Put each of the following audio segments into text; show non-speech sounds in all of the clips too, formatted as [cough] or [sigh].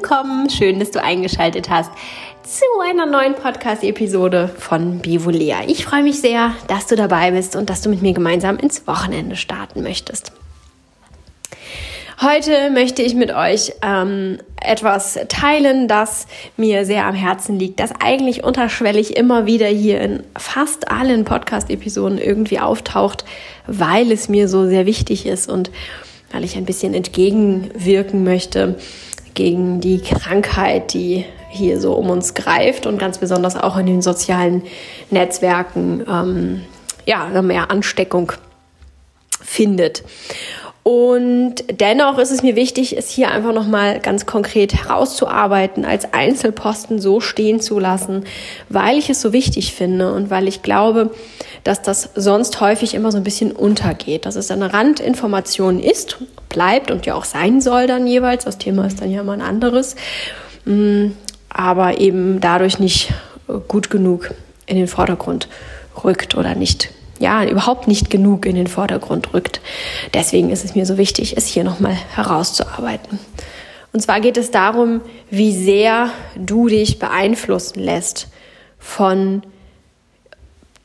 willkommen. Schön, dass du eingeschaltet hast zu einer neuen Podcast-Episode von Bivolea. Ich freue mich sehr, dass du dabei bist und dass du mit mir gemeinsam ins Wochenende starten möchtest. Heute möchte ich mit euch ähm, etwas teilen, das mir sehr am Herzen liegt, das eigentlich unterschwellig immer wieder hier in fast allen Podcast-Episoden irgendwie auftaucht, weil es mir so sehr wichtig ist und weil ich ein bisschen entgegenwirken möchte gegen die Krankheit, die hier so um uns greift und ganz besonders auch in den sozialen Netzwerken ähm, ja, mehr Ansteckung findet. Und dennoch ist es mir wichtig, es hier einfach nochmal ganz konkret herauszuarbeiten, als Einzelposten so stehen zu lassen, weil ich es so wichtig finde und weil ich glaube, dass das sonst häufig immer so ein bisschen untergeht, dass es eine Randinformation ist, bleibt und ja auch sein soll dann jeweils. Das Thema ist dann ja mal ein anderes, mm, aber eben dadurch nicht gut genug in den Vordergrund rückt oder nicht ja, überhaupt nicht genug in den Vordergrund rückt. Deswegen ist es mir so wichtig, es hier nochmal herauszuarbeiten. Und zwar geht es darum, wie sehr du dich beeinflussen lässt von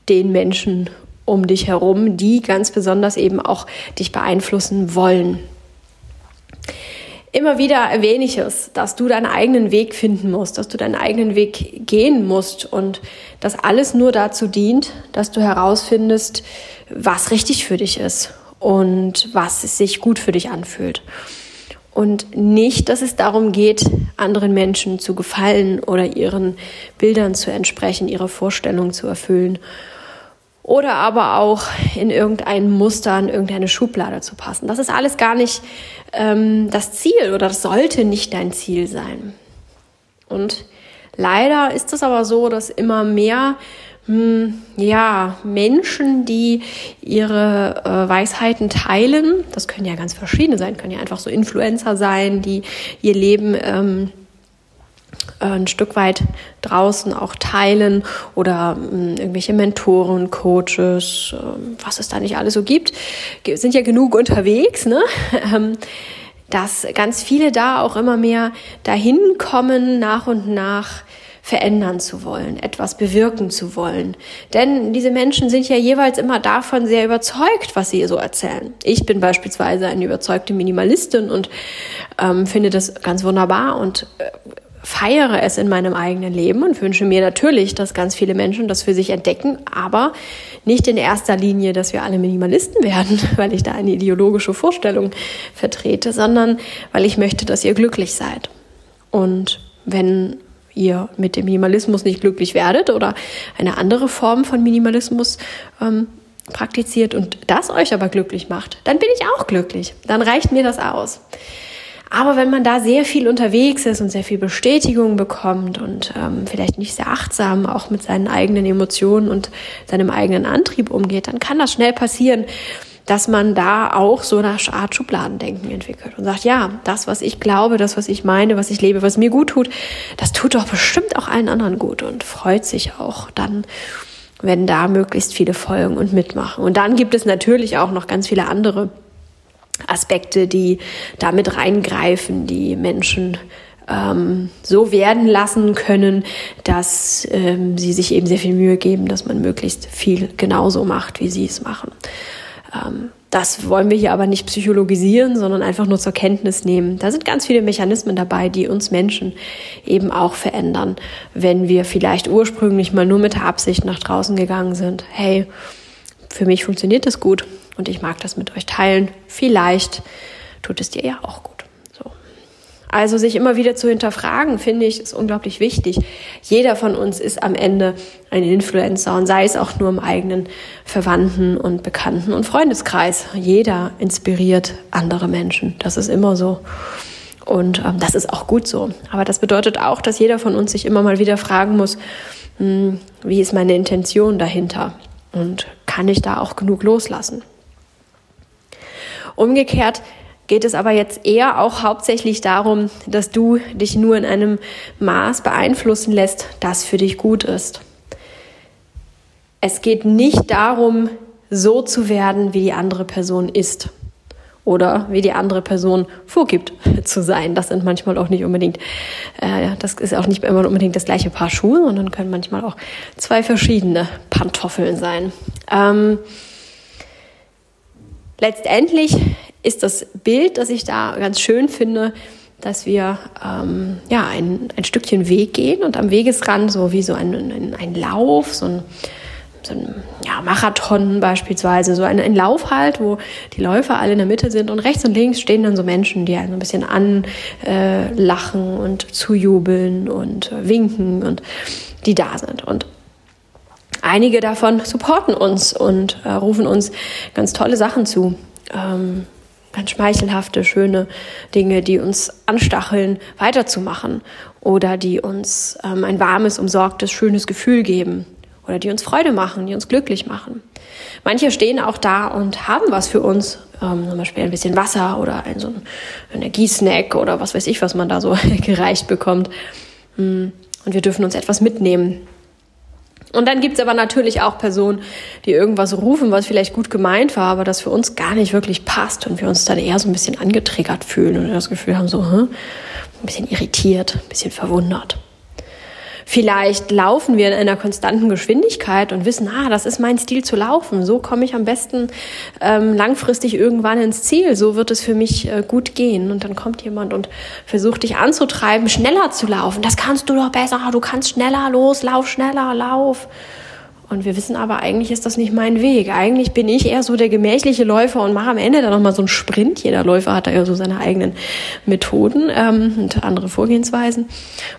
den Menschen um dich herum, die ganz besonders eben auch dich beeinflussen wollen. Immer wieder erwähne ich es, dass du deinen eigenen Weg finden musst, dass du deinen eigenen Weg gehen musst und dass alles nur dazu dient, dass du herausfindest, was richtig für dich ist und was sich gut für dich anfühlt. Und nicht, dass es darum geht, anderen Menschen zu gefallen oder ihren Bildern zu entsprechen, ihre Vorstellungen zu erfüllen oder aber auch in irgendein Muster, in irgendeine Schublade zu passen. Das ist alles gar nicht ähm, das Ziel oder das sollte nicht dein Ziel sein. Und leider ist es aber so, dass immer mehr hm, ja, Menschen, die ihre äh, Weisheiten teilen, das können ja ganz verschiedene sein, können ja einfach so Influencer sein, die ihr Leben ähm, äh, ein Stück weit draußen auch teilen oder ähm, irgendwelche Mentoren, Coaches, äh, was es da nicht alles so gibt, sind ja genug unterwegs, ne? [laughs] Ähm, dass ganz viele da auch immer mehr dahin kommen, nach und nach verändern zu wollen, etwas bewirken zu wollen. Denn diese Menschen sind ja jeweils immer davon sehr überzeugt, was sie so erzählen. Ich bin beispielsweise eine überzeugte Minimalistin und ähm, finde das ganz wunderbar und äh, feiere es in meinem eigenen Leben und wünsche mir natürlich, dass ganz viele Menschen das für sich entdecken, aber nicht in erster Linie, dass wir alle Minimalisten werden, [laughs] weil ich da eine ideologische Vorstellung vertrete, sondern weil ich möchte, dass ihr glücklich seid. Und wenn ihr mit dem Minimalismus nicht glücklich werdet oder eine andere Form von Minimalismus ähm, praktiziert und das euch aber glücklich macht, dann bin ich auch glücklich. Dann reicht mir das aus. Aber wenn man da sehr viel unterwegs ist und sehr viel Bestätigung bekommt und ähm, vielleicht nicht sehr achtsam auch mit seinen eigenen Emotionen und seinem eigenen Antrieb umgeht, dann kann das schnell passieren, dass man da auch so eine Art Schubladendenken entwickelt und sagt, ja, das, was ich glaube, das, was ich meine, was ich lebe, was mir gut tut, das tut doch bestimmt auch allen anderen gut und freut sich auch dann, wenn da möglichst viele folgen und mitmachen. Und dann gibt es natürlich auch noch ganz viele andere Aspekte, die damit reingreifen, die Menschen ähm, so werden lassen können, dass ähm, sie sich eben sehr viel Mühe geben, dass man möglichst viel genauso macht, wie sie es machen. Ähm, das wollen wir hier aber nicht psychologisieren, sondern einfach nur zur Kenntnis nehmen. Da sind ganz viele Mechanismen dabei, die uns Menschen eben auch verändern, wenn wir vielleicht ursprünglich mal nur mit der Absicht nach draußen gegangen sind. Hey, für mich funktioniert das gut und ich mag das mit euch teilen. Vielleicht tut es dir ja auch gut. So. Also sich immer wieder zu hinterfragen, finde ich, ist unglaublich wichtig. Jeder von uns ist am Ende ein Influencer und sei es auch nur im eigenen Verwandten und Bekannten und Freundeskreis. Jeder inspiriert andere Menschen. Das ist immer so. Und ähm, das ist auch gut so. Aber das bedeutet auch, dass jeder von uns sich immer mal wieder fragen muss, mh, hm, wie ist meine Intention dahinter? Und kann ich da auch genug loslassen? Umgekehrt geht es aber jetzt eher auch hauptsächlich darum, dass du dich nur in einem Maß beeinflussen lässt, das für dich gut ist. Es geht nicht darum, so zu werden, wie die andere Person ist oder wie die andere Person vorgibt [laughs] zu sein. Das sind manchmal auch nicht unbedingt, äh, das ist auch nicht immer unbedingt das gleiche Paar Schuhe, sondern können manchmal auch zwei verschiedene Pantoffeln sein. Ähm, letztendlich ist das Bild, das ich da ganz schön finde, dass wir ähm, ja ein, ein Stückchen Weg gehen und am Wegesrand so wie so ein, ein, ein Lauf, so ein so ein ja, Marathon beispielsweise, so ein, ein Lauf halt, wo die Läufer alle in der Mitte sind und rechts und links stehen dann so Menschen, die einen ein bisschen anlachen äh, und zujubeln und äh, winken und die da sind. Und einige davon supporten uns und äh, rufen uns ganz tolle Sachen zu. Ähm, ganz schmeichelhafte, schöne Dinge, die uns anstacheln, weiterzumachen oder die uns ähm, ein warmes, umsorgtes, schönes Gefühl geben oder die uns Freude machen, die uns glücklich machen. Manche stehen auch da und haben was für uns, ähm, zum Beispiel ein bisschen Wasser oder ein, so ein Energiesnack oder was weiß ich, was man da so [laughs] gereicht bekommt. Mm, und wir dürfen uns etwas mitnehmen. Und dann gibt's aber natürlich auch Personen, die irgendwas rufen, was vielleicht gut gemeint war, aber das für uns gar nicht wirklich passt und wir uns dann eher so ein bisschen angetriggert fühlen und das Gefühl haben, so hm, ein bisschen irritiert, ein bisschen verwundert. Vielleicht laufen wir in einer konstanten Geschwindigkeit und wissen, ah, das ist mein Stil zu laufen. So komme ich am besten ähm, langfristig irgendwann ins Ziel. So wird es für mich äh, gut gehen. Und dann kommt jemand und versucht dich anzutreiben, schneller zu laufen. Das kannst du doch besser. Du kannst schneller los, lauf schneller, lauf. Und wir wissen aber, eigentlich ist das nicht mein Weg. Eigentlich bin ich eher so der gemächliche Läufer und mache am Ende dann nochmal so einen Sprint. Jeder Läufer hat da ja so seine eigenen Methoden ähm, und andere Vorgehensweisen.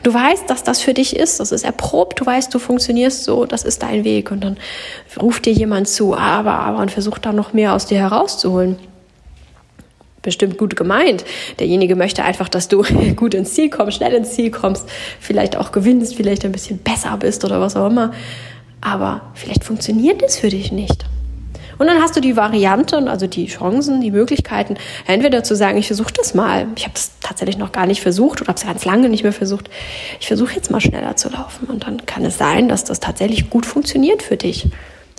Du weißt, dass das für dich ist. Das ist erprobt. Du weißt, du funktionierst so. Das ist dein Weg. Und dann ruft dir jemand zu, aber, aber und versucht da noch mehr aus dir herauszuholen bestimmt gut gemeint. Derjenige möchte einfach, dass du [laughs] gut ins Ziel kommst, schnell ins Ziel kommst, vielleicht auch gewinnst, vielleicht ein bisschen besser bist oder was auch immer aber vielleicht funktioniert es für dich nicht. Und dann hast du die Variante und also die Chancen, die Möglichkeiten, entweder zu sagen, ich versuche das mal. Ich habe das tatsächlich noch gar nicht versucht oder habe es ganz lange nicht mehr versucht. Ich versuche jetzt mal schneller zu laufen. Und dann kann es sein, dass das tatsächlich gut funktioniert für dich.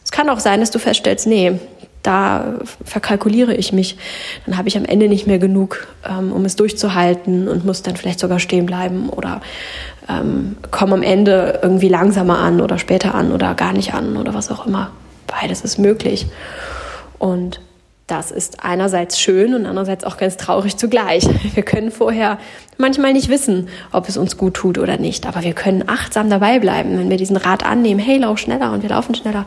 Es kann auch sein, dass du feststellst, nee, da verkalkuliere ich mich. Dann habe ich am Ende nicht mehr genug, ähm, um es durchzuhalten und muss dann vielleicht sogar stehen bleiben oder ähm, komme am Ende irgendwie langsamer an oder später an oder gar nicht an oder was auch immer. Beides ist möglich. Und das ist einerseits schön und andererseits auch ganz traurig zugleich. [laughs] Wir können vorher manchmal nicht wissen, ob es uns gut tut oder nicht, aber wir können achtsam dabei bleiben, wenn wir diesen Rat annehmen, hey, lauf schneller und wir laufen schneller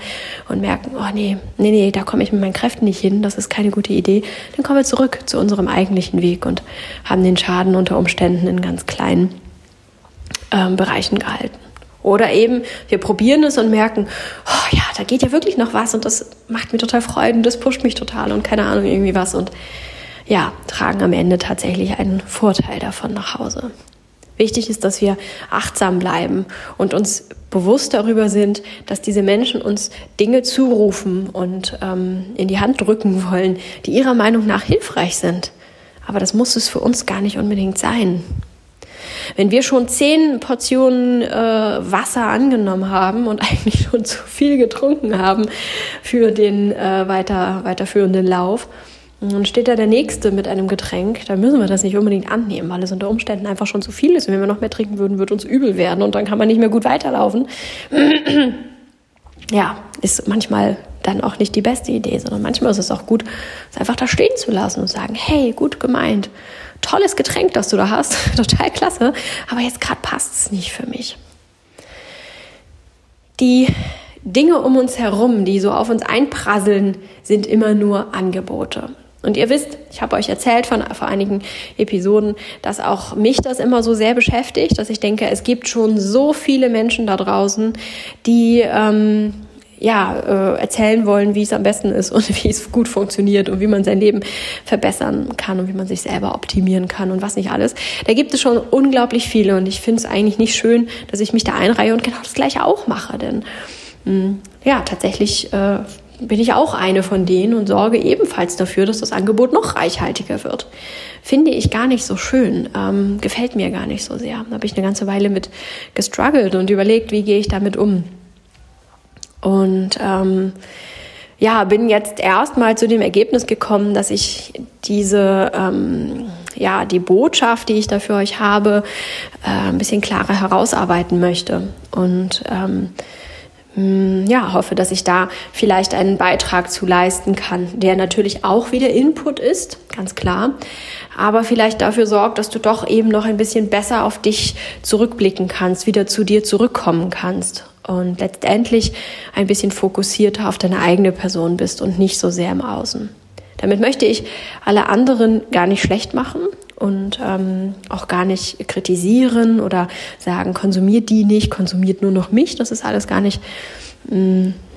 und merken, oh nee, nee, nee, da komme ich mit meinen Kräften nicht hin, das ist keine gute Idee, dann kommen wir zurück zu unserem eigentlichen Weg und haben den Schaden unter Umständen in ganz kleinen ähm, Bereichen gehalten. Oder eben, wir probieren es und merken, oh ja, da geht ja wirklich noch was und das macht mir total Freude und das pusht mich total und keine Ahnung, irgendwie was. Und ja, tragen am Ende tatsächlich einen Vorteil davon nach Hause. Wichtig ist, dass wir achtsam bleiben und uns bewusst darüber sind, dass diese Menschen uns Dinge zurufen und ähm, in die Hand drücken wollen, die ihrer Meinung nach hilfreich sind. Aber das muss es für uns gar nicht unbedingt sein. Wenn wir schon zehn Portionen äh, Wasser angenommen haben und [laughs] eigentlich schon zu viel getrunken haben für den äh, weiter, weiterführenden Lauf, dann steht da der Nächste mit einem Getränk, dann müssen wir das nicht unbedingt annehmen, weil es unter Umständen einfach schon zu viel ist. Und wenn wir noch mehr trinken würden, würde uns übel werden und dann kann man nicht mehr gut weiterlaufen. [clears throat] ja, ist manchmal dann auch nicht die beste Idee, sondern manchmal ist es auch gut, es einfach da stehen zu lassen und sagen, hey, gut gemeint tolles Getränk, das du da hast, [laughs] total klasse, aber jetzt gerade passt es nicht für mich. Die Dinge um uns herum, die so auf uns einprasseln, sind immer nur Angebote. Und ihr wisst, ich habe euch erzählt von vor einigen Episoden, dass auch mich das immer so sehr beschäftigt, dass ich denke, es gibt schon so viele Menschen da draußen, die ähm, ja, äh, erzählen wollen, wie es am besten ist und [laughs] wie es gut funktioniert und wie man sein Leben verbessern kann und wie man sich selber optimieren kann und was nicht alles. Da gibt es schon unglaublich viele und ich finde es eigentlich nicht schön, dass ich mich da einreihe und genau das gleiche auch mache, denn mh, hm, ja, tatsächlich äh, bin ich auch eine von denen und sorge ebenfalls dafür, dass das Angebot noch reichhaltiger wird. Finde ich gar nicht so schön, ähm, gefällt mir gar nicht so sehr. Da habe ich eine ganze Weile mit gestruggelt und überlegt, wie gehe ich damit um. Und ähm, ja, bin jetzt erstmal zu dem Ergebnis gekommen, dass ich diese, ähm, ja, die Botschaft, die ich da für euch habe, äh, ein bisschen klarer herausarbeiten möchte. Und ähm, mm, ja, hoffe, dass ich da vielleicht einen Beitrag zu leisten kann, der natürlich auch wieder Input ist, ganz klar, aber vielleicht dafür sorgt, dass du doch eben noch ein bisschen besser auf dich zurückblicken kannst, wieder zu dir zurückkommen kannst und letztendlich ein bisschen fokussierter auf deine eigene Person bist und nicht so sehr im Außen. Damit möchte ich alle anderen gar nicht schlecht machen und ähm, auch gar nicht kritisieren oder sagen, konsumiert die nicht, konsumiert nur noch mich. Das ist alles gar nicht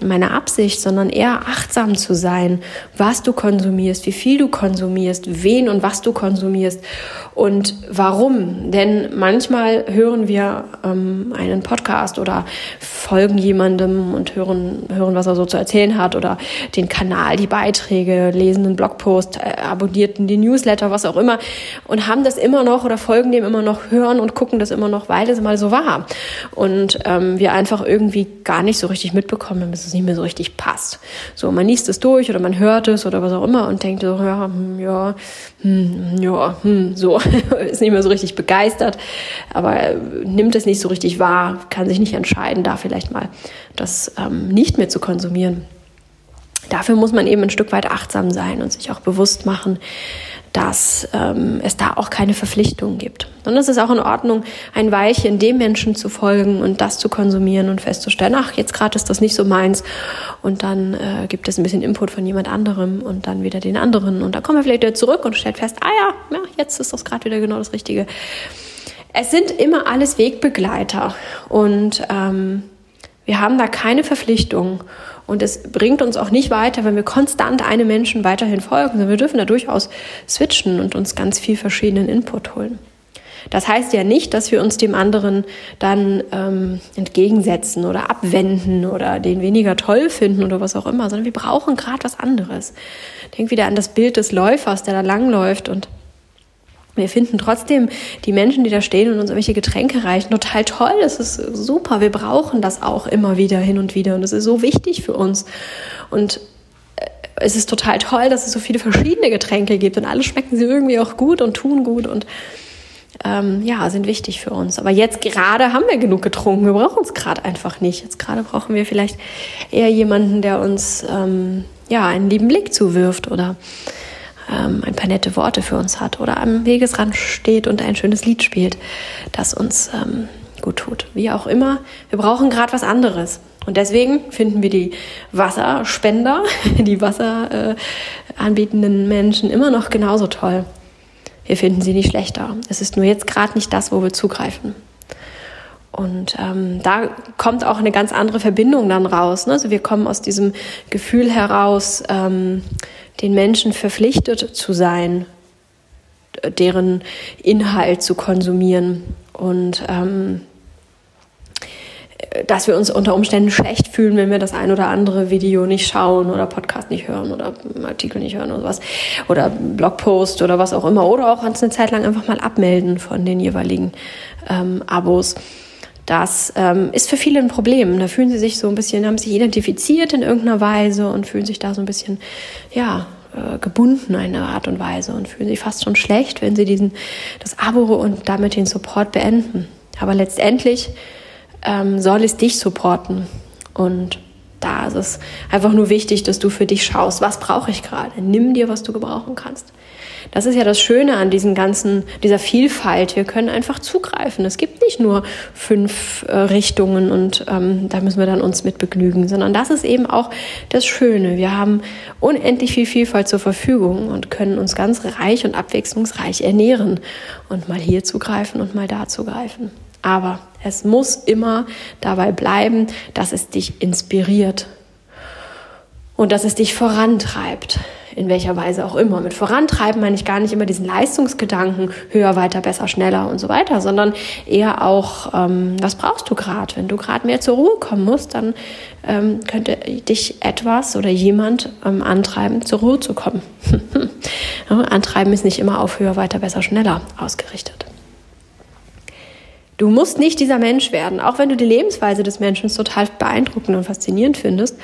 meine Absicht, sondern eher achtsam zu sein, was du konsumierst, wie viel du konsumierst, wen und was du konsumierst und warum. Denn manchmal hören wir ähm, einen Podcast oder folgen jemandem und hören, hören, was er so zu erzählen hat oder den Kanal, die Beiträge, lesen einen Blogpost, äh, abonnierten die Newsletter, was auch immer und haben das immer noch oder folgen dem immer noch, hören und gucken das immer noch, weil es mal so war. Und ähm, wir einfach irgendwie gar nicht so richtig mit mitbekommen, dass es nicht mehr so richtig passt. So, man liest es durch oder man hört es oder was auch immer und denkt so, ja, hm, ja, hm, ja, hm, so, [laughs] ist nicht mehr so richtig begeistert, aber nimmt es nicht so richtig wahr, kann sich nicht entscheiden, da vielleicht mal das ähm, nicht mehr zu konsumieren. Dafür muss man eben ein Stück weit achtsam sein und sich auch bewusst machen, dass ähm, es da auch keine Verpflichtungen gibt. Und es ist auch in Ordnung, ein Weilchen dem Menschen zu folgen und das zu konsumieren und festzustellen, ach, jetzt gerade ist das nicht so meins. Und dann äh, gibt es ein bisschen Input von jemand anderem und dann wieder den anderen. Und dann kommen wir vielleicht wieder zurück und stellt fest, ah ja, ja jetzt ist das gerade wieder genau das Richtige. Es sind immer alles Wegbegleiter und ähm, wir haben da keine Verpflichtung. Und es bringt uns auch nicht weiter, wenn wir konstant einem Menschen weiterhin folgen, sondern wir dürfen da durchaus switchen und uns ganz viel verschiedenen Input holen. Das heißt ja nicht, dass wir uns dem anderen dann ähm, entgegensetzen oder abwenden oder den weniger toll finden oder was auch immer, sondern wir brauchen gerade was anderes. Denk wieder an das Bild des Läufers, der da langläuft und wir finden trotzdem die Menschen, die da stehen und uns irgendwelche Getränke reichen, total toll. Das ist super. Wir brauchen das auch immer wieder hin und wieder. Und es ist so wichtig für uns. Und äh, es ist total toll, dass es so viele verschiedene Getränke gibt und alle schmecken sie irgendwie auch gut und tun gut und ähm, ja, sind wichtig für uns. Aber jetzt gerade haben wir genug getrunken. Wir brauchen es gerade einfach nicht. Jetzt gerade brauchen wir vielleicht eher jemanden, der uns ähm, ja einen lieben Blick zuwirft oder ähm, ein paar nette Worte für uns hat oder am Wegesrand steht und ein schönes Lied spielt, das uns ähm, gut tut. Wie auch immer, wir brauchen gerade was anderes. Und deswegen finden wir die Wasserspender, [laughs] die Wasser äh, Menschen immer noch genauso toll. Wir finden sie nicht schlechter. Es ist nur jetzt gerade nicht das, wo wir zugreifen. Und ähm, da kommt auch eine ganz andere Verbindung dann raus. Ne? Also wir kommen aus diesem Gefühl heraus, ähm, den Menschen verpflichtet zu sein, deren Inhalt zu konsumieren und ähm, dass wir uns unter Umständen schlecht fühlen, wenn wir das ein oder andere Video nicht schauen oder Podcast nicht hören oder Artikel nicht hören oder was oder Blogpost oder was auch immer oder auch uns eine Zeit lang einfach mal abmelden von den jeweiligen ähm, Abos. Das ähm, ist für viele ein Problem. Da fühlen sie sich so ein bisschen, haben sich identifiziert in irgendeiner Weise und fühlen sich da so ein bisschen, ja, äh, gebunden in einer Art und Weise und fühlen sich fast schon schlecht, wenn sie diesen, das Abo und damit den Support beenden. Aber letztendlich ähm, soll es dich supporten. Und da ist es einfach nur wichtig, dass du für dich schaust, was brauche ich gerade. Nimm dir, was du gebrauchen kannst. Das ist ja das Schöne an diesen ganzen, dieser Vielfalt. Wir können einfach zugreifen. Es gibt nicht nur fünf äh, Richtungen und ähm, da müssen wir dann uns mit begnügen, sondern das ist eben auch das Schöne. Wir haben unendlich viel Vielfalt zur Verfügung und können uns ganz reich und abwechslungsreich ernähren und mal hier zugreifen und mal da zugreifen. Aber es muss immer dabei bleiben, dass es dich inspiriert und dass es dich vorantreibt in welcher Weise auch immer. Mit vorantreiben meine ich gar nicht immer diesen Leistungsgedanken, höher, weiter, besser, schneller und so weiter, sondern eher auch, ähm, was brauchst du gerade? Wenn du gerade mehr zur Ruhe kommen musst, dann ähm, könnte dich etwas oder jemand ähm, antreiben, zur Ruhe zu kommen. [laughs] antreiben ist nicht immer auf höher, weiter, besser, schneller ausgerichtet. Du musst nicht dieser Mensch werden, auch wenn du die Lebensweise des Menschen total beeindruckend und faszinierend findest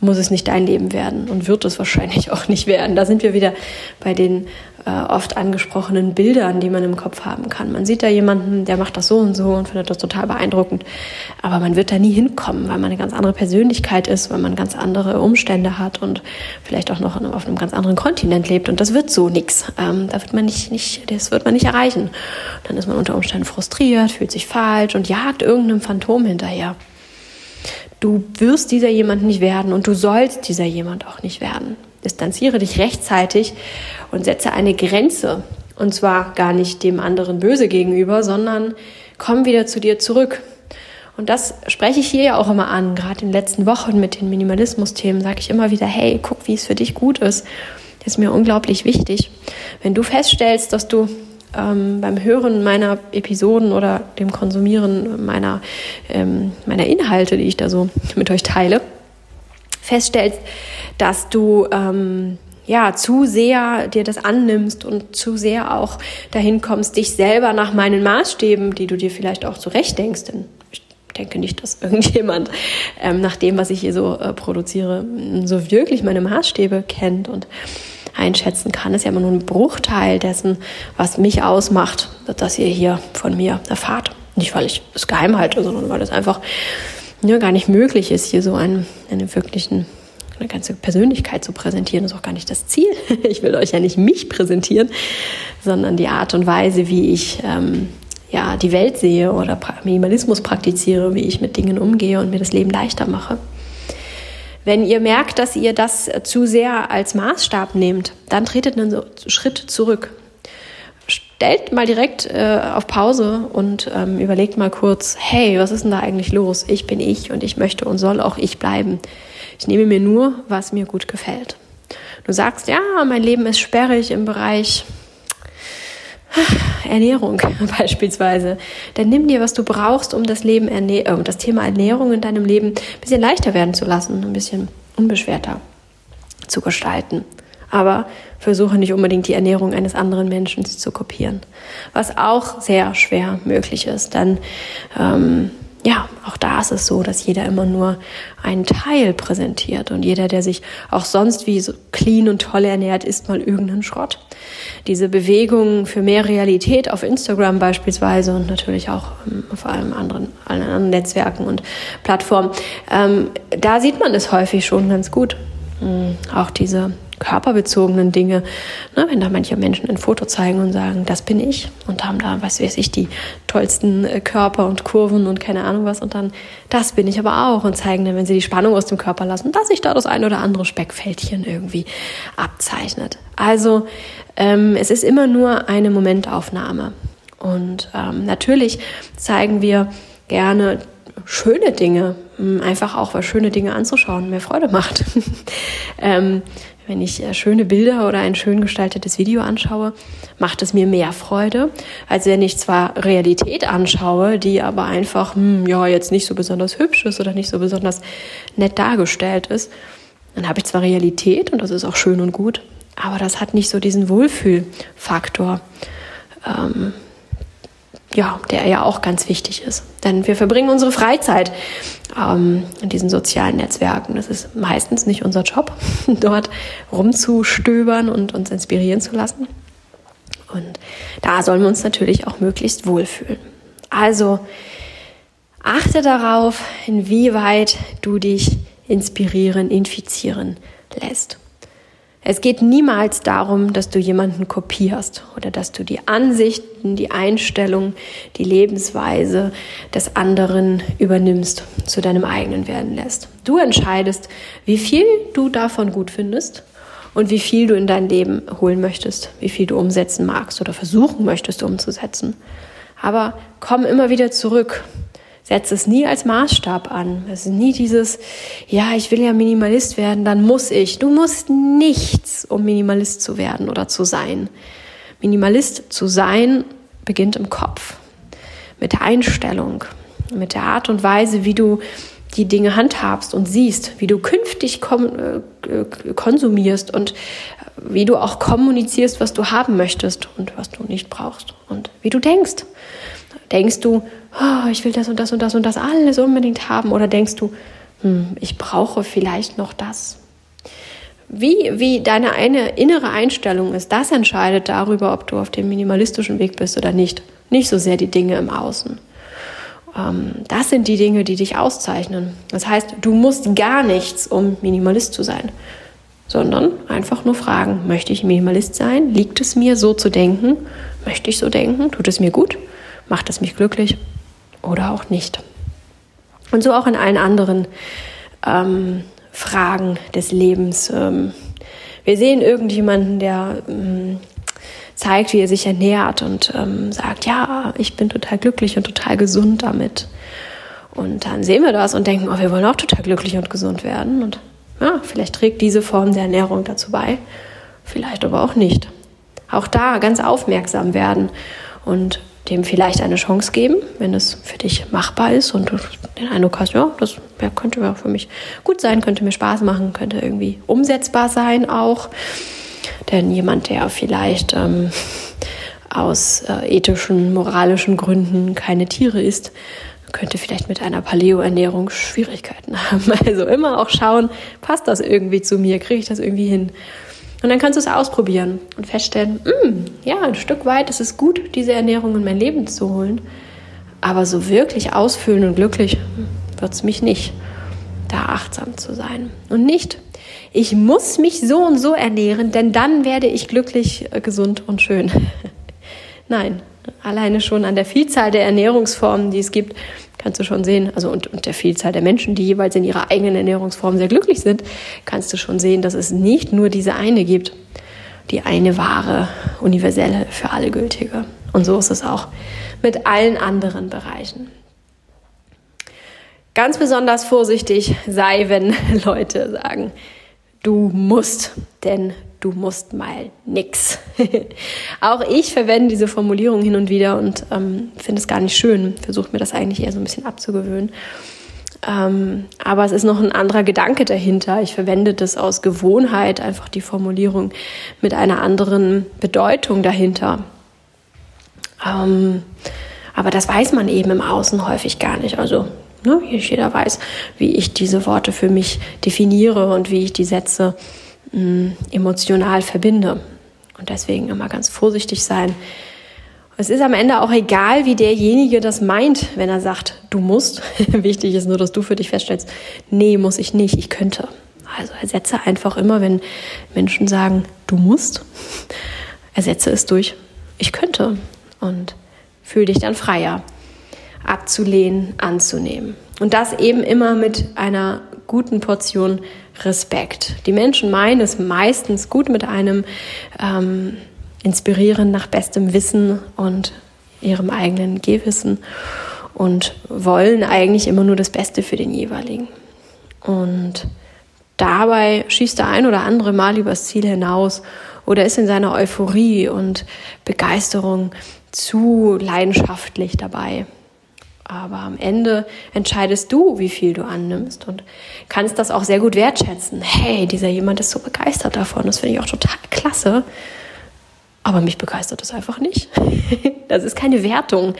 muss es nicht dein Leben werden und wird es wahrscheinlich [laughs] auch nicht werden. Da sind wir wieder bei den äh, oft angesprochenen Bildern, die man im Kopf haben kann. Man sieht da jemanden, der macht das so und so und findet das total beeindruckend, aber man wird da nie hinkommen, weil man eine ganz andere Persönlichkeit ist, weil man ganz andere Umstände hat und vielleicht auch noch auf einem ganz anderen Kontinent lebt und das wird so nichts. Ähm, da wird man nicht, nicht, das wird man nicht erreichen. Dann ist man unter Umständen frustriert, fühlt sich falsch und jagt irgendeinem Phantom hinterher. Du wirst dieser jemand nicht werden und du sollst dieser jemand auch nicht werden. Distanziere dich rechtzeitig und setze eine Grenze. Und zwar gar nicht dem anderen böse gegenüber, sondern komm wieder zu dir zurück. Und das spreche ich hier ja auch immer an. Gerade in den letzten Wochen mit den Minimalismus-Themen sage ich immer wieder, hey, guck, wie es für dich gut ist. Das ist mir unglaublich wichtig. Wenn du feststellst, dass du ähm, beim Hören meiner Episoden oder dem Konsumieren meiner, ähm, meiner Inhalte, die ich da so [laughs] mit euch teile, feststellst, dass du ähm, ja zu sehr dir das annimmst und zu sehr auch dahin kommst, dich selber nach meinen Maßstäben, die du dir vielleicht auch zurecht denkst, denn ich denke nicht, dass [laughs] irgendjemand ähm, nach dem, was ich hier so äh, produziere, so wirklich meine Maßstäbe kennt. Und einschätzen kann. Das ist ja immer nur ein Bruchteil dessen, was mich ausmacht, dass ihr hier von mir erfahrt. Nicht, weil ich es geheim halte, sondern weil es einfach ja, gar nicht möglich ist, hier so einen, einen wirklichen eine ganze Persönlichkeit zu präsentieren, das ist auch gar nicht das Ziel. [laughs] Ich will euch ja nicht mich präsentieren, sondern die Art und Weise, wie ich ähm, ja, die Welt sehe oder Minimalismus praktiziere, wie ich mit Dingen umgehe und mir das Leben leichter mache. Wenn ihr merkt, dass ihr das zu sehr als Maßstab nehmt, dann tretet einen Schritt zurück. Stellt mal direkt äh, auf Pause und ähm, überlegt mal kurz, hey, was ist denn da eigentlich los? Ich bin ich und ich möchte und soll auch ich bleiben. Ich nehme mir nur, was mir gut gefällt. Du sagst, ja, mein Leben ist sperrig im Bereich Ernährung [laughs] beispielsweise, dann nimm dir, was du brauchst, um das Leben äh, das Thema Ernährung in deinem Leben ein bisschen leichter werden zu lassen, ein bisschen unbeschwerter zu gestalten. Aber versuche nicht unbedingt die Ernährung eines anderen Menschen zu kopieren, was auch sehr schwer möglich ist, denn ähm, ja, auch da ist es so, dass jeder immer nur einen Teil präsentiert und jeder, der sich auch sonst wie so clean und toll ernährt, isst mal irgendeinen Schrott. Diese Bewegung für mehr Realität auf Instagram beispielsweise und natürlich auch ähm, auf allen anderen, allen anderen Netzwerken und Plattformen, ähm, da sieht man es häufig schon ganz gut. Mhm. Auch diese körperbezogenen Dinge. Ne, wenn da manche Menschen ein Foto zeigen und sagen, das bin ich und haben da, was weiß ich, die tollsten äh, Körper und Kurven und keine Ahnung was und dann, das bin ich aber auch und zeigen dann, wenn sie die Spannung aus dem Körper lassen, dass sich da das ein oder andere Speckfältchen irgendwie abzeichnet. Also ähm, es ist immer nur eine Momentaufnahme und ähm, natürlich zeigen wir gerne schöne Dinge, einfach auch, weil schöne Dinge anzuschauen mehr Freude macht. [laughs] ähm, wenn ich äh, schöne Bilder oder ein schön gestaltetes Video anschaue, macht es mir mehr Freude, als wenn ich zwar Realität anschaue, die aber einfach, hm, ja, jetzt nicht so besonders hübsch ist oder nicht so besonders nett dargestellt ist. Dann habe ich zwar Realität und das ist auch schön und gut, aber das hat nicht so diesen Wohlfühlfaktor. Ähm, ja, der ja auch ganz wichtig ist. Denn wir verbringen unsere Freizeit ähm, in diesen sozialen Netzwerken. Das ist meistens nicht unser Job, [laughs] dort rumzustöbern und uns inspirieren zu lassen. Und da sollen wir uns natürlich auch möglichst wohlfühlen. Also achte darauf, inwieweit du dich inspirieren, infizieren lässt. Es geht niemals darum, dass du jemanden kopierst oder dass du die Ansichten, die Einstellung, die Lebensweise des anderen übernimmst, zu deinem eigenen werden lässt. Du entscheidest, wie viel du davon gut findest und wie viel du in dein Leben holen möchtest, wie viel du umsetzen magst oder versuchen möchtest umzusetzen. Aber komm immer wieder zurück setze es nie als Maßstab an. Es ist nie dieses, ja, ich will ja Minimalist werden, dann muss ich. Du musst nichts, um Minimalist zu werden oder zu sein. Minimalist zu sein beginnt im Kopf, mit der Einstellung, mit der Art und Weise, wie du die Dinge handhabst und siehst, wie du künftig äh, konsumierst und wie du auch kommunizierst, was du haben möchtest und was du nicht brauchst und wie du denkst. Denkst du, oh, ich will das und das und das und das alles unbedingt haben? Oder denkst du, hm, ich brauche vielleicht noch das. Wie, wie deine eine innere Einstellung ist, das entscheidet darüber, ob du auf dem minimalistischen Weg bist oder nicht. Nicht so sehr die Dinge im Außen. Ähm, das sind die Dinge, die dich auszeichnen. Das heißt, du musst gar nichts, um Minimalist zu sein, sondern einfach nur fragen, möchte ich Minimalist sein? Liegt es mir so zu denken? Möchte ich so denken? Tut es mir gut? Macht es mich glücklich? Oder auch nicht? Und so auch in allen anderen ähm, Fragen des Lebens. Ähm, wir sehen irgendjemanden, der ähm, zeigt, wie er sich ernährt und ähm, sagt, ja, ich bin total glücklich und total gesund damit. Und dann sehen wir das und denken, oh, wir wollen auch total glücklich und gesund werden. Und ja, vielleicht trägt diese Form der Ernährung dazu bei, vielleicht aber auch nicht. Auch da ganz aufmerksam werden und dem vielleicht eine Chance geben, wenn es für dich machbar ist und du den Eindruck hast, ja, das könnte ja für mich gut sein, könnte mir Spaß machen, könnte irgendwie umsetzbar sein auch. Denn jemand, der vielleicht ähm, aus äh, ethischen, moralischen Gründen keine Tiere isst, könnte vielleicht mit einer Paleo-Ernährung Schwierigkeiten [laughs] haben. Also immer auch schauen, passt das irgendwie zu mir, kriege ich das irgendwie hin. Und dann kannst du es ausprobieren und feststellen, mm, ja, ein Stück weit ist es gut, diese Ernährung in mein Leben zu holen. Aber so wirklich ausfüllen und glücklich wird es mich nicht, da achtsam zu sein. Und nicht, ich muss mich so und so ernähren, denn dann werde ich glücklich, äh, gesund und schön. [laughs] Nein, alleine schon an der Vielzahl der Ernährungsformen, die es gibt, kannst du schon sehen, also und, und der Vielzahl der Menschen, die jeweils in ihrer eigenen Ernährungsform sehr glücklich sind, kannst du schon sehen, dass es nicht nur diese eine gibt, die eine wahre, universelle, für alle gültige. Und so ist es auch mit allen anderen Bereichen. Ganz besonders vorsichtig sei, wenn [laughs] Leute sagen, du musst, denn du musst mal nix. [laughs] auch ich verwende diese Formulierung hin und wieder und ähm, finde es gar nicht schön. Versuche mir das eigentlich eher so ein bisschen abzugewöhnen. Ähm, aber es ist noch ein anderer Gedanke dahinter. Ich verwende das aus Gewohnheit, einfach die Formulierung mit einer anderen Bedeutung dahinter. Ähm, aber das weiß man eben im Außen häufig gar nicht. Also ne, jeder weiß, wie ich diese Worte für mich definiere und wie ich die Sätze emotional verbinde. Und deswegen immer ganz vorsichtig sein. Es ist am Ende auch egal, wie derjenige das meint, wenn er sagt, du musst. [laughs] Wichtig ist nur, dass du für dich feststellst, nee, muss ich nicht, ich könnte. Also ersetze einfach immer, wenn Menschen sagen, du musst, ersetze es durch, ich könnte. Und fühle dich dann freier, abzulehnen, anzunehmen. Und das eben immer mit einer guten Portion Respekt. Die Menschen meinen es meistens gut mit einem ähm, Inspirieren nach bestem Wissen und ihrem eigenen Gehwissen und wollen eigentlich immer nur das Beste für den jeweiligen. Und dabei schießt der ein oder andere mal übers Ziel hinaus oder ist in seiner Euphorie und Begeisterung zu leidenschaftlich dabei. Aber am Ende entscheidest du, wie viel du annimmst und kannst das auch sehr gut wertschätzen. Hey, dieser jemand ist so begeistert davon, das finde ich auch total klasse. Aber mich begeistert das einfach nicht. [laughs] Das ist keine Wertung.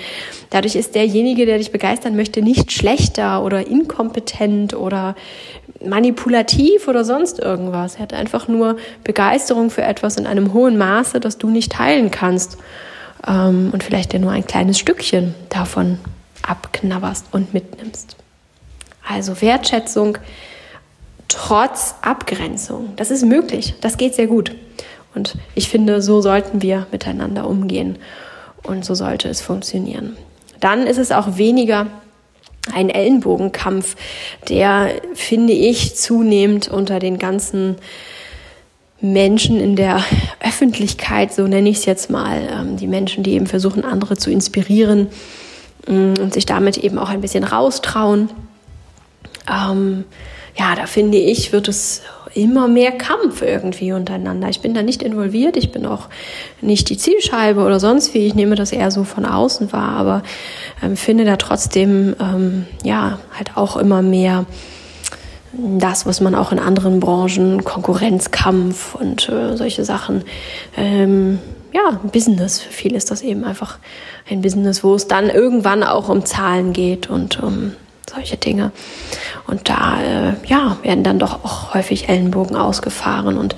Dadurch ist derjenige, der dich begeistern möchte, nicht schlechter oder inkompetent oder manipulativ oder sonst irgendwas. Er hat einfach nur Begeisterung für etwas in einem hohen Maße, das du nicht teilen kannst. Ähm, und vielleicht dir nur ein kleines Stückchen davon abknabberst und mitnimmst. Also Wertschätzung trotz Abgrenzung. Das ist möglich. Das geht sehr gut. Und ich finde, so sollten wir miteinander umgehen. Und so sollte es funktionieren. Dann ist es auch weniger ein Ellenbogenkampf, der, finde ich, zunehmend unter den ganzen Menschen in der Öffentlichkeit, so nenne ich es jetzt mal, ähm, die Menschen, die eben versuchen, andere zu inspirieren, und sich damit eben auch ein bisschen raustrauen. Ähm, ja, da finde ich, wird es immer mehr Kampf irgendwie untereinander. Ich bin da nicht involviert, ich bin auch nicht die Zielscheibe oder sonst wie. Ich nehme das eher so von außen wahr, aber ähm, finde da trotzdem ähm, ja halt auch immer mehr das, was man auch in anderen Branchen, Konkurrenzkampf und äh, solche Sachen ähm, ja, Business. Für viele ist das eben einfach ein Business, wo es dann irgendwann auch um Zahlen geht und um solche Dinge. Und da äh, ja, werden dann doch auch häufig Ellenbogen ausgefahren und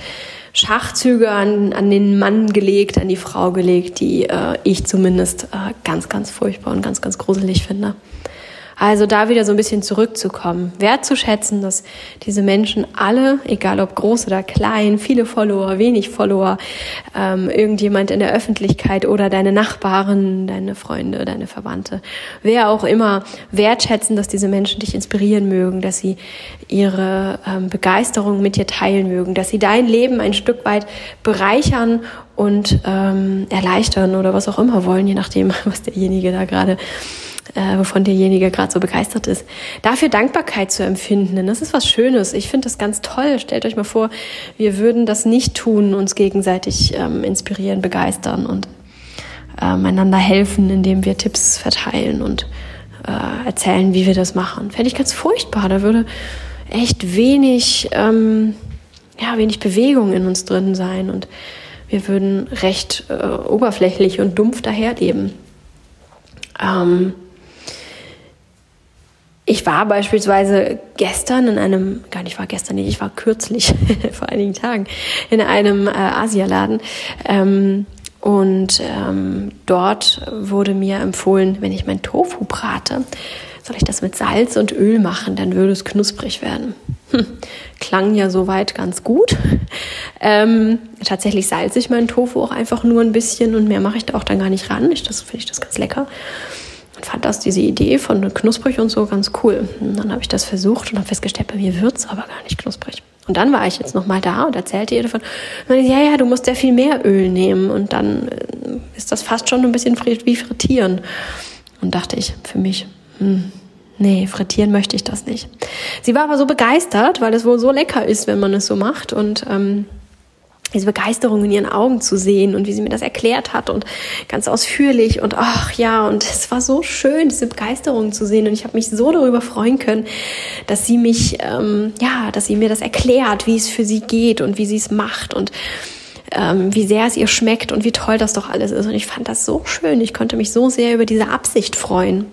Schachzüge an, an den Mann gelegt, an die Frau gelegt, die äh, ich zumindest äh, ganz, ganz furchtbar und ganz, ganz gruselig finde. Also da wieder so ein bisschen zurückzukommen, wertzuschätzen, dass diese Menschen alle, egal ob groß oder klein, viele Follower, wenig Follower, ähm, irgendjemand in der Öffentlichkeit oder deine Nachbarn, deine Freunde, deine Verwandte, wer auch immer, wertschätzen, dass diese Menschen dich inspirieren mögen, dass sie ihre ähm, Begeisterung mit dir teilen mögen, dass sie dein Leben ein Stück weit bereichern und ähm, erleichtern oder was auch immer wollen, je nachdem, [laughs] was derjenige da gerade äh, wovon derjenige gerade so begeistert ist. Dafür Dankbarkeit zu empfinden, das ist was Schönes. Ich finde das ganz toll. Stellt euch mal vor, wir würden das nicht tun, uns gegenseitig ähm, inspirieren, begeistern und ähm, einander helfen, indem wir Tipps verteilen und äh, erzählen, wie wir das machen. Fände ich ganz furchtbar. Da würde echt wenig, ähm, ja, wenig Bewegung in uns drin sein und wir würden recht äh, oberflächlich und dumpf daherleben. Ähm, ich war beispielsweise gestern in einem, gar nicht war gestern nicht, ich war kürzlich, [laughs] vor einigen Tagen, in einem äh, Asialaden. Ähm, und ähm, dort wurde mir empfohlen, wenn ich mein Tofu brate, soll ich das mit Salz und Öl machen, dann würde es knusprig werden. Hm, klang ja soweit ganz gut. Ähm, tatsächlich salze ich meinen Tofu auch einfach nur ein bisschen und mehr mache ich da auch dann gar nicht ran. Ich, das finde ich das ganz lecker und fand das diese Idee von knusprig und so ganz cool. Und dann habe ich das versucht und habe festgestellt, bei mir wird es aber gar nicht knusprig. Und dann war ich jetzt nochmal da und erzählte ihr davon. Und meinte, ja, ja, du musst sehr viel mehr Öl nehmen und dann äh, ist das fast schon ein bisschen wie frittieren. Und dachte ich für mich, hm, nee, frittieren möchte ich das nicht. Sie war aber so begeistert, weil es wohl so lecker ist, wenn man es so macht und ähm, diese Begeisterung in ihren Augen zu sehen und wie sie mir das erklärt hat und ganz ausführlich und ach ja, und es war so schön, diese Begeisterung zu sehen und ich habe mich so darüber freuen können, dass sie mich, ähm, ja, dass sie mir das erklärt, wie es für sie geht und wie sie es macht und ähm, wie sehr es ihr schmeckt und wie toll das doch alles ist. Und ich fand das so schön, ich konnte mich so sehr über diese Absicht freuen,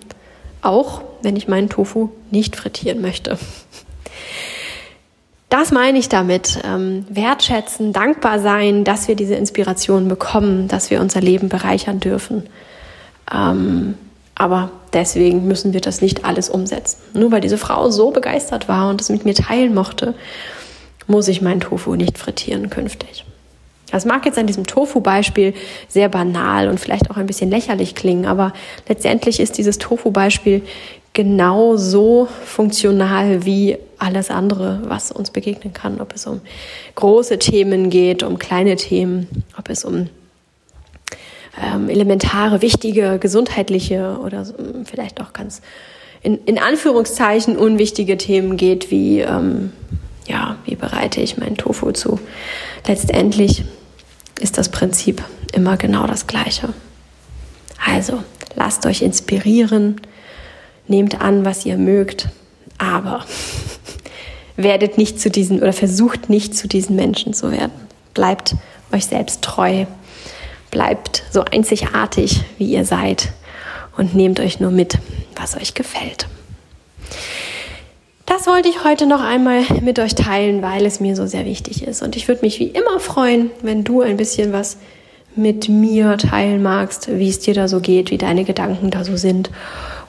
auch wenn ich meinen Tofu nicht frittieren möchte. Das meine ich damit. Ähm, wertschätzen, dankbar sein, dass wir diese Inspiration bekommen, dass wir unser Leben bereichern dürfen. Ähm, aber deswegen müssen wir das nicht alles umsetzen. Nur weil diese Frau so begeistert war und es mit mir teilen mochte, muss ich meinen Tofu nicht frittieren künftig. Das mag jetzt an diesem Tofu-Beispiel sehr banal und vielleicht auch ein bisschen lächerlich klingen, aber letztendlich ist dieses Tofu-Beispiel genau so funktional wie alles andere, was uns begegnen kann, ob es um große Themen geht, um kleine Themen, ob es um ähm, elementare, wichtige, gesundheitliche oder vielleicht auch ganz in, in Anführungszeichen unwichtige Themen geht, wie ähm, ja, wie bereite ich meinen Tofu zu. Letztendlich ist das Prinzip immer genau das gleiche. Also lasst euch inspirieren, nehmt an, was ihr mögt, aber [laughs] werdet nicht zu diesen oder versucht nicht zu diesen Menschen zu werden. Bleibt euch selbst treu, bleibt so einzigartig, wie ihr seid und nehmt euch nur mit, was euch gefällt. Das wollte ich heute noch einmal mit euch teilen, weil es mir so sehr wichtig ist. Und ich würde mich wie immer freuen, wenn du ein bisschen was mit mir teilen magst, wie es dir da so geht, wie deine Gedanken da so sind.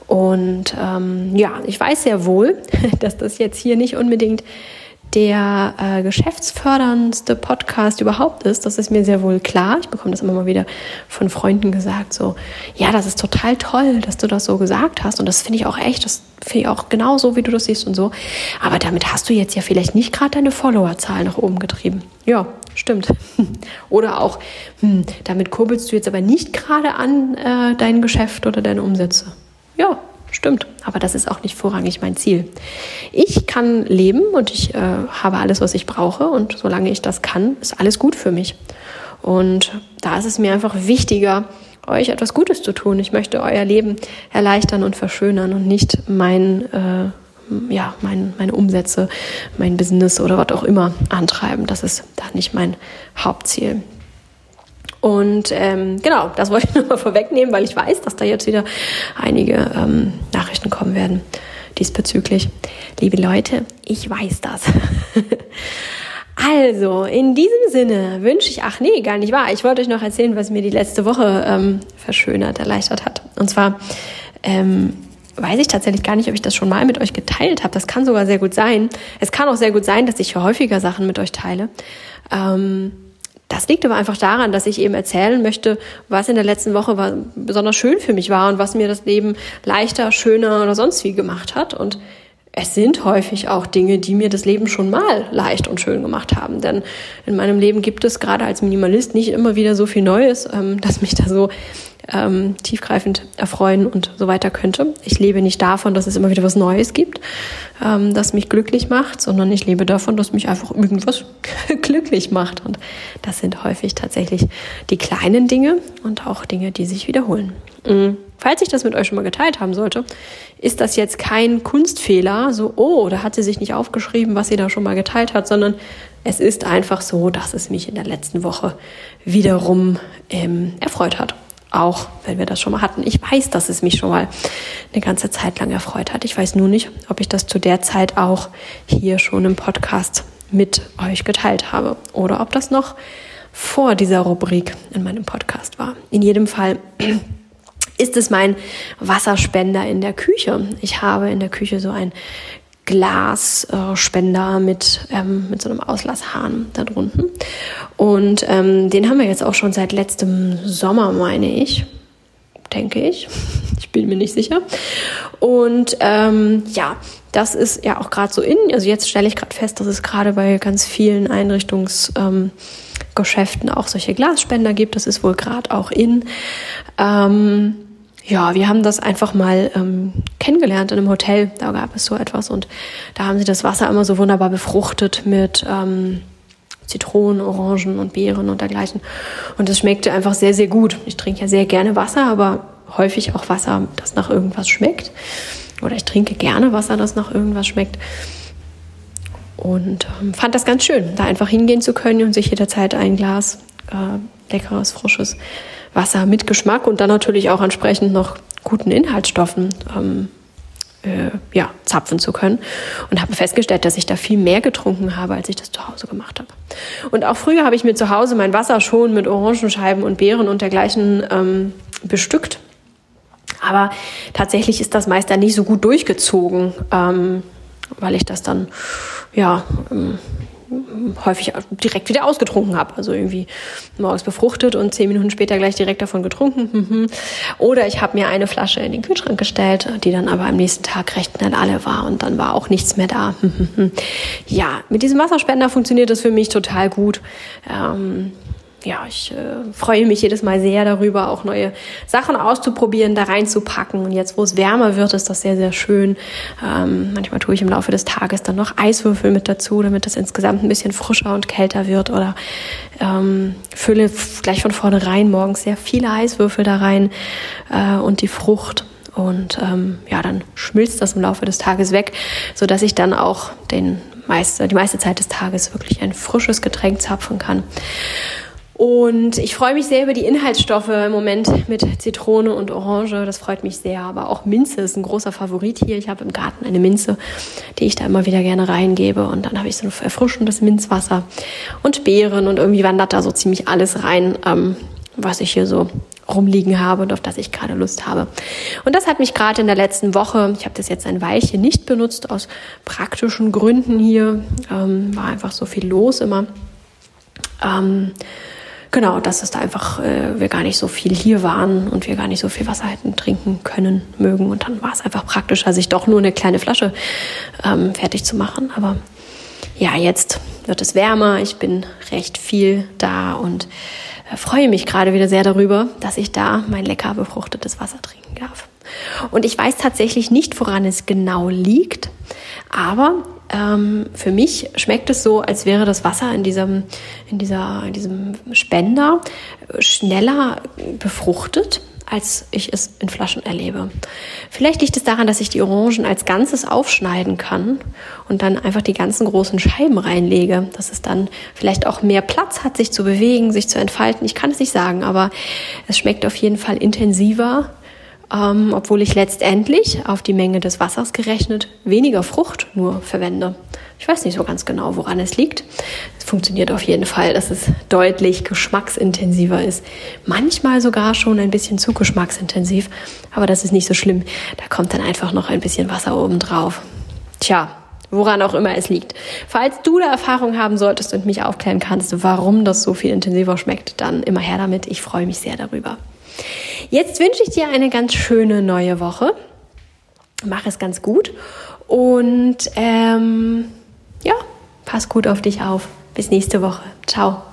Und ähm, ja, ich weiß sehr wohl, [laughs] dass das jetzt hier nicht unbedingt der äh, geschäftsförderndste Podcast überhaupt ist. Das ist mir sehr wohl klar. Ich bekomme das immer mal wieder von Freunden gesagt, so, ja, das ist total toll, dass du das so gesagt hast. Und das finde ich auch echt, das finde ich auch genau so, wie du das siehst und so. Aber damit hast du jetzt ja vielleicht nicht gerade deine Followerzahl nach oben getrieben. Ja, stimmt. [laughs] Oder auch, hm, damit kurbelst du jetzt aber nicht gerade an äh, dein Geschäft oder deine Umsätze. Ja, stimmt. Aber das ist auch nicht vorrangig mein Ziel. Ich kann leben und ich äh, habe alles, was ich brauche. Und solange ich das kann, ist alles gut für mich. Und da ist es mir einfach wichtiger, euch etwas Gutes zu tun. Ich möchte euer Leben erleichtern und verschönern und nicht mein, äh, ja, mein, meine Umsätze, mein Business oder was auch immer antreiben. Das ist da nicht mein Hauptziel. Und ähm, genau, das wollte ich [laughs] nur mal vorwegnehmen, weil ich weiß, dass da jetzt wieder einige ähm, Nachrichten kommen werden, diesbezüglich. Liebe Leute, ich weiß das. [laughs] Also, in diesem Sinne wünsche ich, ach nee, gar nicht wahr. Ich wollte euch noch erzählen, was mir die letzte Woche ähm, verschönert, erleichtert hat. Und zwar ähm, weiß ich tatsächlich gar nicht, ob ich das schon mal mit euch geteilt habe. Das kann sogar sehr gut sein. Es kann auch sehr gut sein, dass ich häufiger Sachen mit euch teile. Ähm, das liegt aber einfach daran, dass ich eben erzählen möchte, was in der letzten Woche besonders schön für mich war und was mir das Leben leichter, schöner oder sonst wie gemacht hat. Und es sind häufig auch Dinge, die mir das Leben schon mal leicht und schön gemacht haben. Denn in meinem Leben gibt es gerade als Minimalist nicht immer wieder so viel Neues, ähm, dass mich da so ähm, tiefgreifend erfreuen und so weiter könnte. Ich lebe nicht davon, dass es immer wieder was Neues gibt, ähm, das mich glücklich macht, sondern ich lebe davon, dass mich einfach irgendwas [laughs] glücklich macht. Und das sind häufig tatsächlich die kleinen Dinge und auch Dinge, die sich wiederholen. Mhm. Falls ich das mit euch schon mal geteilt haben sollte, ist das jetzt kein Kunstfehler, so, oh, da hat sie sich nicht aufgeschrieben, was sie da schon mal geteilt hat, sondern es ist einfach so, dass es mich in der letzten Woche wiederum ähm, erfreut hat. Auch wenn wir das schon mal hatten. Ich weiß, dass es mich schon mal eine ganze Zeit lang erfreut hat. Ich weiß nur nicht, ob ich das zu der Zeit auch hier schon im Podcast mit euch geteilt habe oder ob das noch vor dieser Rubrik in meinem Podcast war. In jedem Fall ist es mein Wasserspender in der Küche. Ich habe in der Küche so ein Glasspender mit, ähm, mit so einem Auslasshahn da drunten. Und ähm, den haben wir jetzt auch schon seit letztem Sommer, meine ich. Denke ich. [laughs] Ich bin mir nicht sicher. Und ähm, ja, das ist ja auch gerade so in. Also jetzt stelle ich gerade fest, dass es gerade bei ganz vielen Einrichtungsgeschäften ähm, auch solche Glasspender gibt. Das ist wohl gerade auch in. Ähm, ja, wir haben das einfach mal ähm, kennengelernt in einem Hotel. Da gab es so etwas und da haben sie das Wasser immer so wunderbar befruchtet mit ähm, Zitronen, Orangen und Beeren und dergleichen. Und das schmeckte einfach sehr, sehr gut. Ich trinke ja sehr gerne Wasser, aber häufig auch Wasser, das nach irgendwas schmeckt. Oder ich trinke gerne Wasser, das nach irgendwas schmeckt. Und ähm, fand das ganz schön, da einfach hingehen zu können und sich jederzeit ein Glas äh, leckeres, frisches Wasser mit Geschmack und dann natürlich auch entsprechend noch guten Inhaltsstoffen ähm, äh, ja, zapfen zu können. Und habe festgestellt, dass ich da viel mehr getrunken habe, als ich das zu Hause gemacht habe. Und auch früher habe ich mir zu Hause mein Wasser schon mit Orangenscheiben und Beeren und dergleichen ähm, bestückt. Aber tatsächlich ist das meist dann nicht so gut durchgezogen, ähm, weil ich das dann ja ähm, häufig direkt wieder ausgetrunken habe. Also irgendwie morgens befruchtet und zehn Minuten später gleich direkt davon getrunken. Mhm. Oder ich habe mir eine Flasche in den Kühlschrank gestellt, die dann aber am nächsten Tag recht schnell alle war und dann war auch nichts mehr da. Ja, mit diesem Wasserspender funktioniert das für mich total gut. Ähm, ja, ich äh, freue mich jedes Mal sehr darüber, auch neue Sachen auszuprobieren, da reinzupacken. Und jetzt, wo es wärmer wird, ist das sehr, sehr schön. Ähm, manchmal tue ich im Laufe des Tages dann noch Eiswürfel mit dazu, damit das insgesamt ein bisschen frischer und kälter wird. Oder ähm, fülle gleich von vornherein morgens sehr viele Eiswürfel da rein äh, und die Frucht. Und ähm, ja, dann schmilzt das im Laufe des Tages weg, so dass ich dann auch den meiste, die meiste Zeit des Tages wirklich ein frisches Getränk zapfen kann. Und ich freue mich sehr über die Inhaltsstoffe im Moment mit Zitrone und Orange. Das freut mich sehr. Aber auch Minze ist ein großer Favorit hier. Ich habe im Garten eine Minze, die ich da immer wieder gerne reingebe. Und dann habe ich so ein erfrischendes Minzwasser und Beeren. Und irgendwie wandert da so ziemlich alles rein, ähm, was ich hier so rumliegen habe und auf das ich gerade Lust habe. Und das hat mich gerade in der letzten Woche, ich habe das jetzt ein Weilchen nicht benutzt, aus praktischen Gründen hier, ähm, war einfach so viel los immer. Ähm, genau, dass es da einfach äh, wir gar nicht so viel hier waren und wir gar nicht so viel Wasser hätten trinken können, mögen. Und dann war es einfach praktischer, sich doch nur eine kleine Flasche ähm, fertig zu machen. Aber ja, jetzt wird es wärmer, ich bin recht viel da und äh, freue mich gerade wieder sehr darüber, dass ich da mein lecker befruchtetes Wasser trinken darf. Und ich weiß tatsächlich nicht, woran es genau liegt, aber ähm, für mich schmeckt es so, als wäre das Wasser in diesem, in dieser, in diesem Spender schneller befruchtet, als ich es in Flaschen erlebe. Vielleicht liegt es daran, dass ich die Orangen als Ganzes aufschneiden kann und dann einfach die ganzen großen Scheiben reinlege, dass es dann vielleicht auch mehr Platz hat, sich zu bewegen, sich zu entfalten. Ich kann es nicht sagen, aber es schmeckt auf jeden Fall intensiver ähm, obwohl ich letztendlich auf die Menge des Wassers gerechnet weniger Frucht nur verwende. Ich weiß nicht so ganz genau, woran es liegt. Es funktioniert auf jeden Fall, dass es deutlich geschmacksintensiver ist. Manchmal sogar schon ein bisschen zu geschmacksintensiv, aber das ist nicht so schlimm. Da kommt dann einfach noch ein bisschen Wasser oben drauf. Tja, woran auch immer es liegt. Falls du da Erfahrung haben solltest und mich aufklären kannst, warum das so viel intensiver schmeckt, dann immer her damit. Ich freue mich sehr darüber. Jetzt wünsche ich dir eine ganz schöne neue Woche. Mach es ganz gut und ähm, ja, pass gut auf dich auf. Bis nächste Woche. Ciao.